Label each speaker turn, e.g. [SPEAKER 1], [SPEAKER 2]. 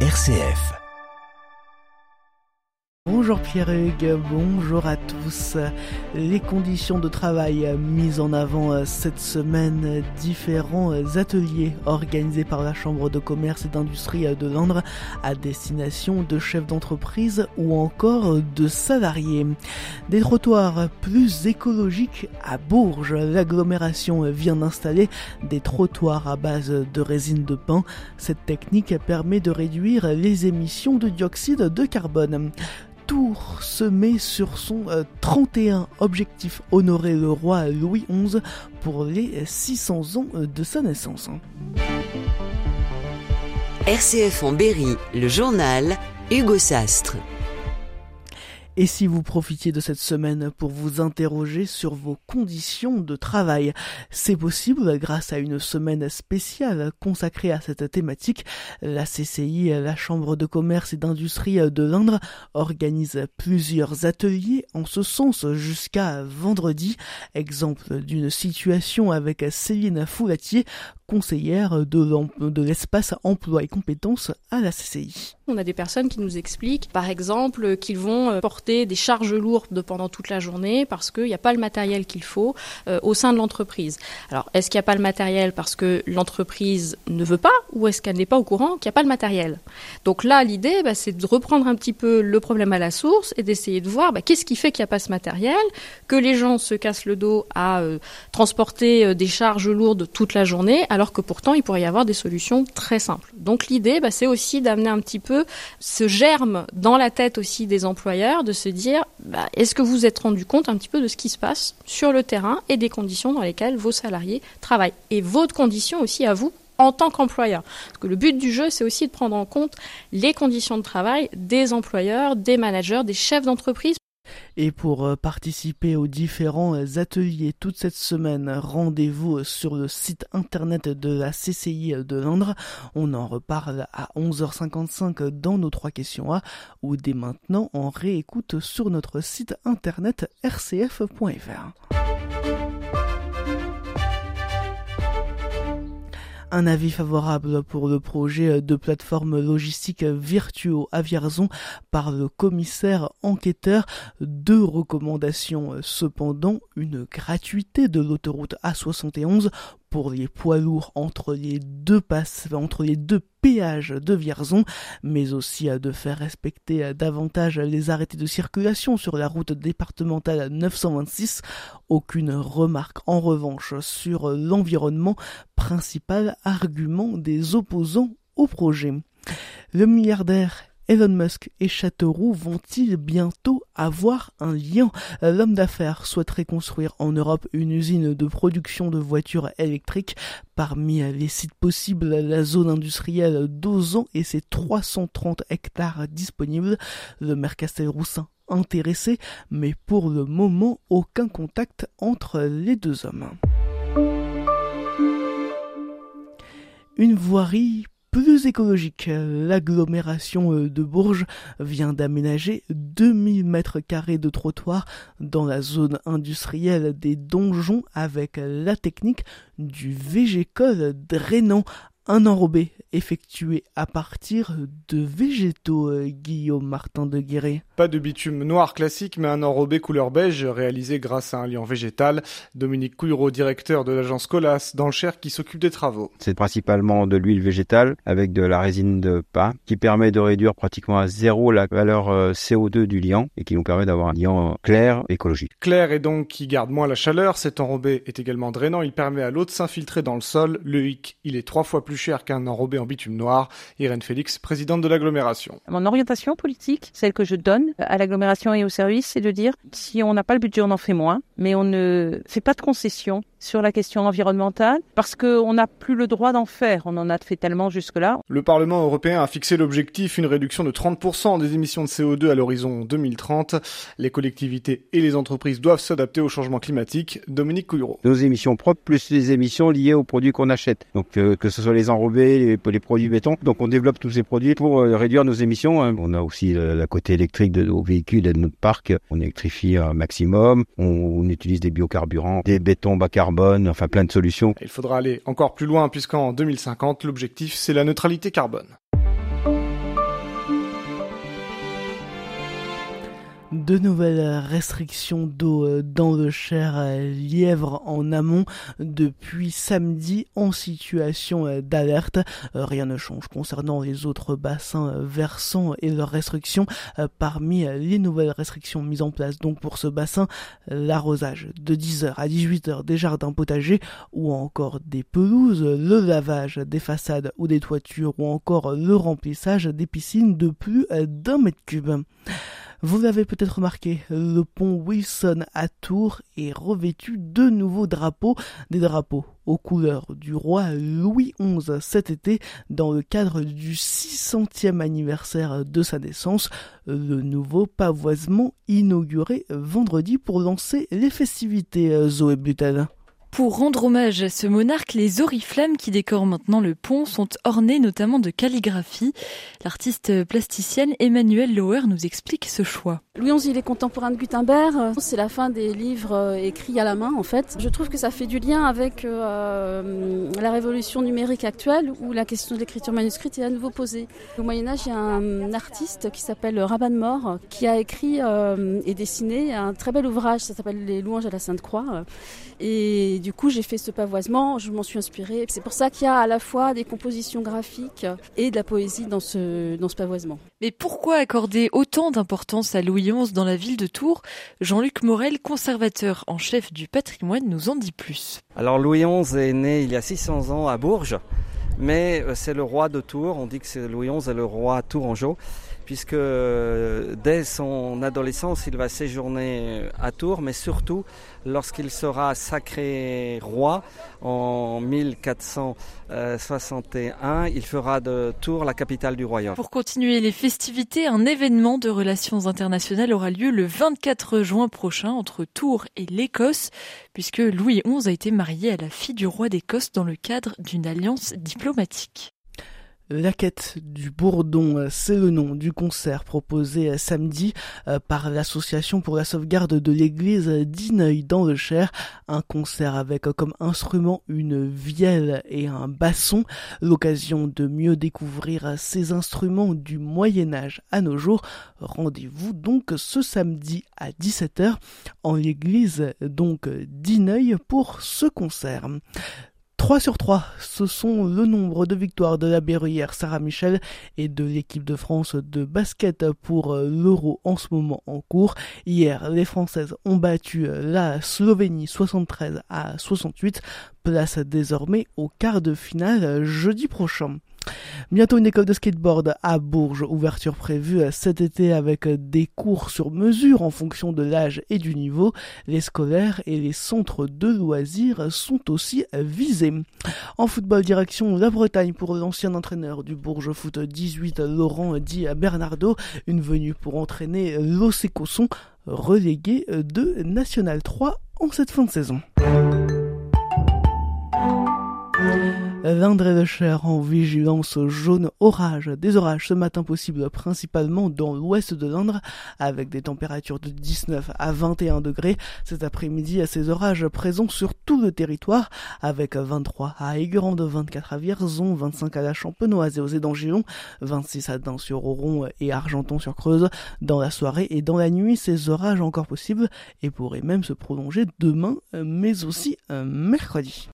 [SPEAKER 1] RCF.
[SPEAKER 2] Bonjour Pierre-Hugues, bonjour à tous. Les conditions de travail mises en avant cette semaine, différents ateliers organisés par la Chambre de commerce et d'industrie de Londres à destination de chefs d'entreprise ou encore de salariés. Des trottoirs plus écologiques à Bourges. L'agglomération vient d'installer des trottoirs à base de résine de pain. Cette technique permet de réduire les émissions de dioxyde de carbone. Tour se met sur son 31 objectif honorer le roi Louis XI pour les 600 ans de sa naissance.
[SPEAKER 3] RCF en Berry, le journal Hugo Sastre.
[SPEAKER 2] Et si vous profitiez de cette semaine pour vous interroger sur vos conditions de travail, c'est possible grâce à une semaine spéciale consacrée à cette thématique. La CCI, la Chambre de commerce et d'industrie de Londres, organise plusieurs ateliers en ce sens jusqu'à vendredi. Exemple d'une situation avec Céline Foulatier, conseillère de l'espace emploi et compétences à la CCI.
[SPEAKER 4] On a des personnes qui nous expliquent, par exemple, qu'ils vont porter des charges lourdes pendant toute la journée parce qu'il n'y a pas le matériel qu'il faut euh, au sein de l'entreprise. Alors, est-ce qu'il n'y a pas le matériel parce que l'entreprise ne veut pas ou est-ce qu'elle n'est pas au courant qu'il n'y a pas le matériel? Donc là, l'idée, bah, c'est de reprendre un petit peu le problème à la source et d'essayer de voir bah, qu'est-ce qui fait qu'il n'y a pas ce matériel, que les gens se cassent le dos à euh, transporter euh, des charges lourdes toute la journée alors que pourtant il pourrait y avoir des solutions très simples. Donc l'idée, bah, c'est aussi d'amener un petit peu ce germe dans la tête aussi des employeurs, de se dire, bah, est-ce que vous vous êtes rendu compte un petit peu de ce qui se passe sur le terrain et des conditions dans lesquelles vos salariés travaillent et votre condition aussi à vous en tant qu'employeur? Parce que le but du jeu, c'est aussi de prendre en compte les conditions de travail des employeurs, des managers, des chefs d'entreprise
[SPEAKER 2] et pour participer aux différents ateliers toute cette semaine, rendez-vous sur le site internet de la CCI de Londres. On en reparle à 11h55 dans nos trois questions A ou dès maintenant on réécoute sur notre site internet rcf.fr. un avis favorable pour le projet de plateforme logistique Virtuo à Vierzon par le commissaire enquêteur. Deux recommandations cependant, une gratuité de l'autoroute A71 pour les poids lourds entre les deux entre les deux péages de Vierzon, mais aussi de faire respecter davantage les arrêtés de circulation sur la route départementale 926. Aucune remarque en revanche sur l'environnement, principal argument des opposants au projet. Le milliardaire Elon Musk et Châteauroux vont-ils bientôt avoir un lien? L'homme d'affaires souhaiterait construire en Europe une usine de production de voitures électriques. Parmi les sites possibles, la zone industrielle d'Ozan et ses 330 hectares disponibles. Le maire Castelroussin intéressé, mais pour le moment, aucun contact entre les deux hommes. Une voirie plus écologique. L'agglomération de Bourges vient d'aménager 2000 mètres carrés de trottoir dans la zone industrielle des donjons avec la technique du végécole drainant un enrobé effectué à partir de végétaux, euh, Guillaume Martin de Guéret.
[SPEAKER 5] Pas de bitume noir classique, mais un enrobé couleur beige réalisé grâce à un liant végétal. Dominique Couillereau, directeur de l'agence Colas dans le Cher, qui s'occupe des travaux.
[SPEAKER 6] C'est principalement de l'huile végétale avec de la résine de pas qui permet de réduire pratiquement à zéro la valeur euh, CO2 du liant et qui nous permet d'avoir un liant clair, écologique.
[SPEAKER 5] Clair et donc qui garde moins la chaleur. Cet enrobé est également drainant. Il permet à l'eau de s'infiltrer dans le sol. Le hic, il est trois fois plus cher qu'un enrobé en bitume noir. Irène Félix, présidente de l'agglomération.
[SPEAKER 7] Mon orientation politique, celle que je donne à l'agglomération et au service, c'est de dire si on n'a pas le budget, on en fait moins, mais on ne fait pas de concessions sur la question environnementale parce qu'on n'a plus le droit d'en faire. On en a fait tellement jusque-là.
[SPEAKER 5] Le Parlement européen a fixé l'objectif une réduction de 30% des émissions de CO2 à l'horizon 2030. Les collectivités et les entreprises doivent s'adapter au changement climatique. Dominique Couillereau.
[SPEAKER 6] Nos émissions propres plus les émissions liées aux produits qu'on achète. Donc euh, que ce soit les enrobés, les, les, produits béton. Donc on développe tous ces produits pour euh, réduire nos émissions. Hein. On a aussi la côté électrique de nos véhicules et de notre parc. On électrifie un maximum. On, on utilise des biocarburants, des bétons bas
[SPEAKER 5] Il faudra aller encore plus loin puisqu'en 2050, l'objectif c'est la neutralité carbone.
[SPEAKER 2] De nouvelles restrictions d'eau euh, dans le Cher euh, Lièvre en amont depuis samedi en situation euh, d'alerte. Rien ne change concernant les autres bassins versants et leurs restrictions. Parmi les nouvelles restrictions mises en place donc pour ce bassin, l'arrosage de 10h à 18h des jardins potagers ou encore des pelouses, le lavage des façades ou des toitures ou encore le remplissage des piscines de plus d'un mètre cube. Vous l'avez peut-être remarqué, le pont Wilson à Tours est revêtu de nouveaux drapeaux, des drapeaux aux couleurs du roi Louis XI cet été dans le cadre du 600e anniversaire de sa naissance, le nouveau pavoisement inauguré vendredi pour lancer les festivités Zoé Butel.
[SPEAKER 1] Pour rendre hommage à ce monarque, les oriflammes qui décorent maintenant le pont sont ornées notamment de calligraphie. L'artiste plasticienne Emmanuelle Lauer nous explique ce choix.
[SPEAKER 8] Louis XI, il est contemporain de Gutenberg. C'est la fin des livres euh, écrits à la main, en fait. Je trouve que ça fait du lien avec euh, la révolution numérique actuelle où la question de l'écriture manuscrite est à nouveau posée. Au Moyen-Âge, il y a un artiste qui s'appelle Raban Mort qui a écrit euh, et dessiné un très bel ouvrage. Ça s'appelle Les louanges à la Sainte-Croix. Et du coup, j'ai fait ce pavoisement, je m'en suis inspirée. C'est pour ça qu'il y a à la fois des compositions graphiques et de la poésie dans ce, dans pavoisement.
[SPEAKER 1] Mais pourquoi accorder autant d'importance à Louis Dans la ville de Tours Jean-Luc Morel, conservateur en chef du patrimoine, nous en dit plus.
[SPEAKER 9] Alors Louis XI est né il y a 600 ans à Bourges, mais euh, c'est le roi de Tours. On dit que c'est Louis XI est le roi tourangeau puisque euh, dès son adolescence, il va séjourner à Tours, mais surtout lorsqu'il sera sacré roi en 1461, il fera de Tours la capitale du royaume.
[SPEAKER 1] Pour continuer les festivités, un événement de relations internationales aura lieu le 24 juin prochain entre Tours et l'Écosse, puisque Louis XI a été marié à la fille du roi d'Écosse dans le cadre d'une alliance diplomatique.
[SPEAKER 2] La quête du bourdon, euh, c'est le nom du concert proposé euh, samedi euh, par l'association pour la sauvegarde de l'église d'Ineuil dans le Cher. Un concert avec comme instrument une vielle et un basson. L'occasion de mieux découvrir ces instruments du Moyen Âge à nos jours. Rendez-vous donc ce samedi à 17h en l'église donc d'Ineuil pour ce concert. 3 sur 3, ce sont le nombre de victoires de la berruyère Sarah Michel et de l'équipe de France de basket pour euh, l'Euro en ce moment en cours. Hier, les Françaises ont battu euh, la Slovénie 73 à 68, place désormais au quart de finale euh, jeudi prochain. Bientôt une école de skateboard à Bourges, ouverture prévue cet été avec des cours sur mesure en fonction de l'âge et du niveau. Les scolaires et les centres de loisirs sont aussi visés. En football direction la Bretagne pour l'ancien entraîneur du Bourges Foot 18 Laurent dit Bernardo, une venue pour entraîner l'OC Cosson relégué de National 3 en cette fin de saison. L'Indre et le Cher en vigilance jaune orage. Des orages ce matin possibles principalement dans l'ouest de l'Indre avec des températures de 19 à 21 degrés. Cet après-midi, ces orages présents sur tout le territoire avec 23 à Aiguerande, 24 à Vierzon, 25 à la Champenoise et aux Édangillons, 26 à Dain-sur-Oron et Argenton-sur-Creuse. Dans la soirée et dans la nuit, ces orages encore possibles et pourraient même se prolonger demain mais aussi mercredi.